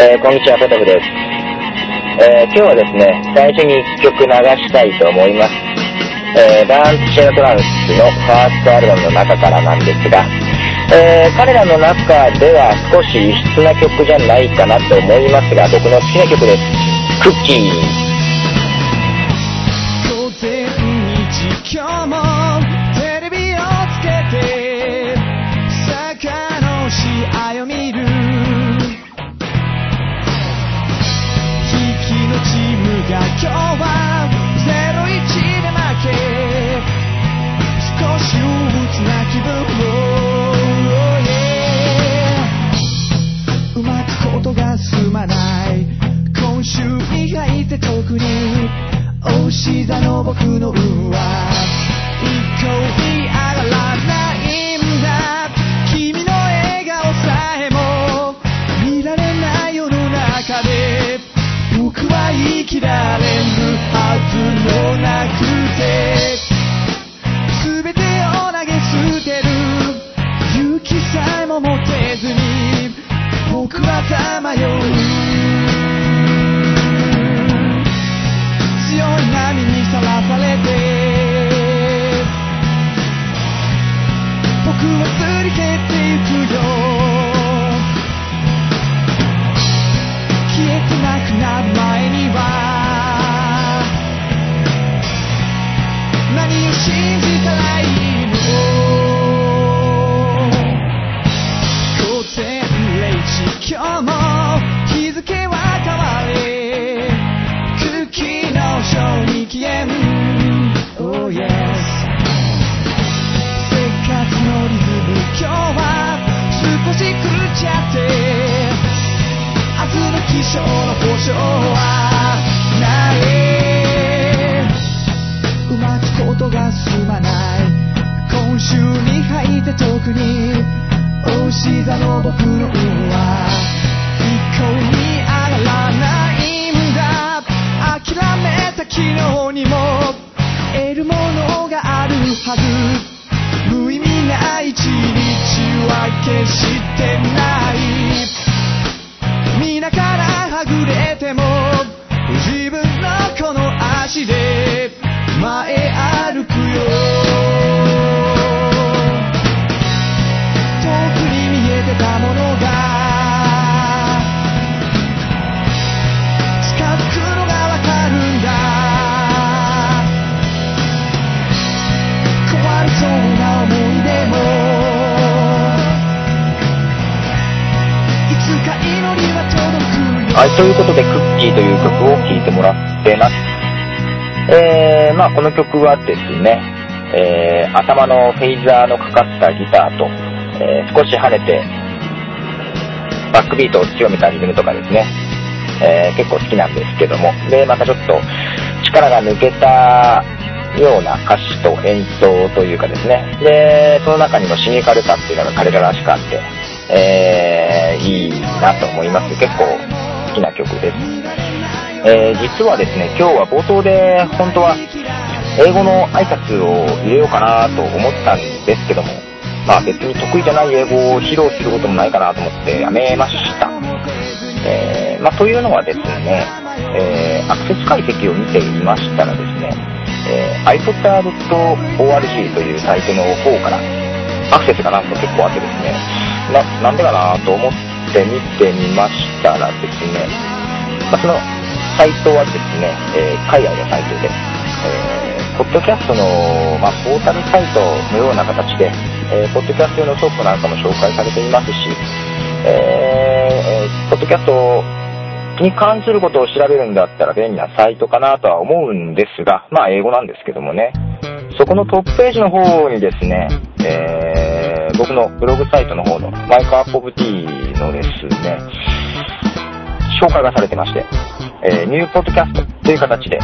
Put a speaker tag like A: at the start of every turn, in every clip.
A: えー、こんにちは、ポトフです。えー、今日はですね、最初に1曲流したいと思います。えー、バーンチシェルトランスのファーストアルバムの中からなんですが、えー、彼らの中では少し異質な曲じゃないかなと思いますが、僕の好きな曲です。クッキー。
B: 今日は01で負け少し憂鬱な気分を、yeah、うまくことが進まない今週磨いて特におし座の僕の運は一向に全てを投げ捨てる。勇気さえも持てずに。激変。Oh yes 生活のリズム今日は少し狂っちゃって明日の気象の保証はない。うまくことが進まない。今週に入って特におし座の僕の運は一向に先の方にも得るものがあるはず。無意味な一日は決してない。
A: ということで、クッキーという曲を聴いてもらってます。えー、まあこの曲はですね、えー、頭のフェイザーのかかったギターと、えー、少し跳ねて、バックビートを強めたリズムとかですね、えー、結構好きなんですけども、で、またちょっと力が抜けたような歌詞と演奏というかですね、で、その中にもシニカルさっていうのが彼ららしくあって、えー、いいなと思います。結構好きな曲です。えー、実はですね、今日は冒頭で本当は英語の挨拶を入れようかなと思ったんですけども、まあ別に得意じゃない英語を披露することもないかなと思ってやめました。えー、まあというのはですね、えー、アクセス解析を見ていましたらですね、えー、iPod.org というサイトの方からアクセスがなんと結構あってですね、な、なんでかなと思ってって見てみましたらですね、まあ、そのサイトはですね、えー、海外のサイトで、えー、ポッドキャストの、まあ、ポータルサイトのような形で、えー、ポッドキャスト用のソフトなんかも紹介されていますし、えー、ポッドキャストに関することを調べるんだったら便利なサイトかなとは思うんですが、まあ英語なんですけどもね、そこのトップページの方にですね、えー、僕のブログサイトの方のマイクアップオブティーのですね、紹介がされてまして、えー、ニューポッドキャストという形で、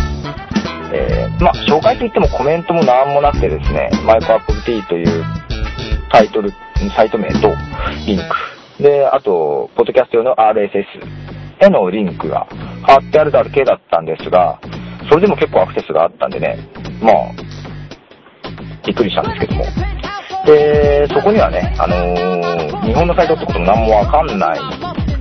A: えー、まあ、紹介といってもコメントも何もなくてですね、マイクアップオブティーというタイトル、サイト名とリンク、で、あと、ポッドキャスト用の RSS へのリンクが貼ってあるだけだったんですが、それでも結構アクセスがあったんでね、まあ、びっくりしたんですけども。で、そこにはね、あのー、日本のサイトってことも何もわかんない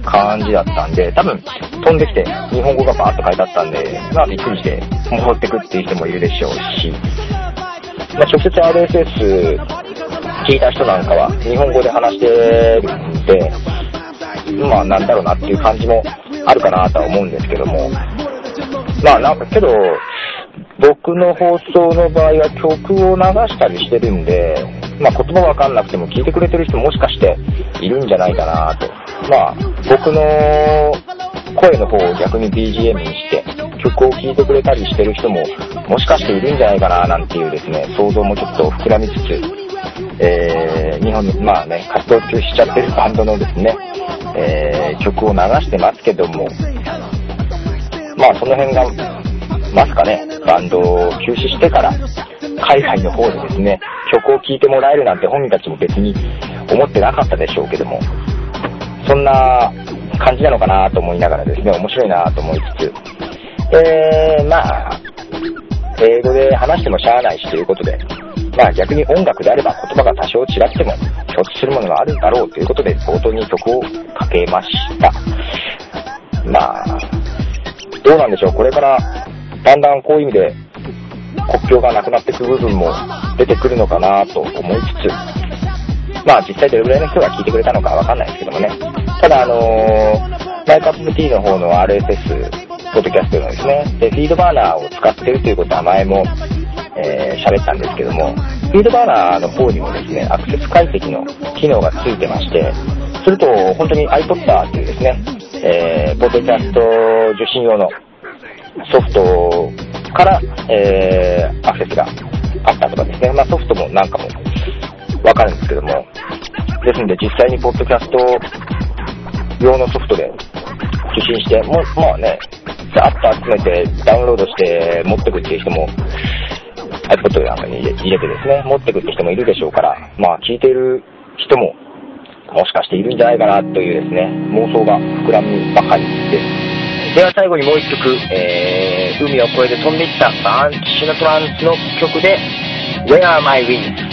A: 感じだったんで、多分飛んできて日本語がバーッと書いてあったんで、まあびっくりして戻ってくっていう人もいるでしょうし、まあ直接 RSS 聞いた人なんかは日本語で話してるんで、まあなんだろうなっていう感じもあるかなとは思うんですけども、まあなんかけど、僕の放送の場合は曲を流したりしてるんで、まあ言葉わかんなくても聞いてくれてる人もしかしているんじゃないかなと。まあ僕の声の方を逆に BGM にして曲を聴いてくれたりしてる人ももしかしているんじゃないかななんていうですね、想像もちょっと膨らみつつ、えー、日本の、まあね、活動中しちゃってるバンドのですね、えー、曲を流してますけども、まあその辺が、ますかね、バンドを休止してから、海外の方でですね、曲を聴いてもらえるなんて本人たちも別に思ってなかったでしょうけども、そんな感じなのかなと思いながらですね、面白いなと思いつつ、えー、まあ、英語で話してもしゃあないしということで、まあ逆に音楽であれば言葉が多少違っても共通するものがあるんだろうということで冒頭に曲をかけました。まあ、どうなんでしょう、これからだんだんこういう意味で国境がなくなっていく部分も出てくるのかなと思いつつ、まあ実際どれぐらいの人が聞いてくれたのかわかんないですけどもね。ただあのー、マイカップ T の方の RSS ポッドキャストのですね、で、フィードバーナーを使ってるということは前もえー、喋ったんですけども、フィードバーナーの方にもですね、アクセス解析の機能がついてまして、すると本当に iPodder というですね、えー、ポッドキャスト受信用のソフトから、えー、アクセスがあったとかですね、まあソフトもなんかもわかるんですけども、ですので実際にポッドキャスト用のソフトで受信して、もまあね、ざっと集めてダウンロードして持ってくっていう人も iPod なんかに入れてですね、持ってくって人もいるでしょうから、まあ聞いてる人ももしかしているんじゃないかなというですね、妄想が膨らむばかりです。では最後にもう一曲、えー、海を越えて飛んでいったバーンシナトランスの曲で Where Are My Wings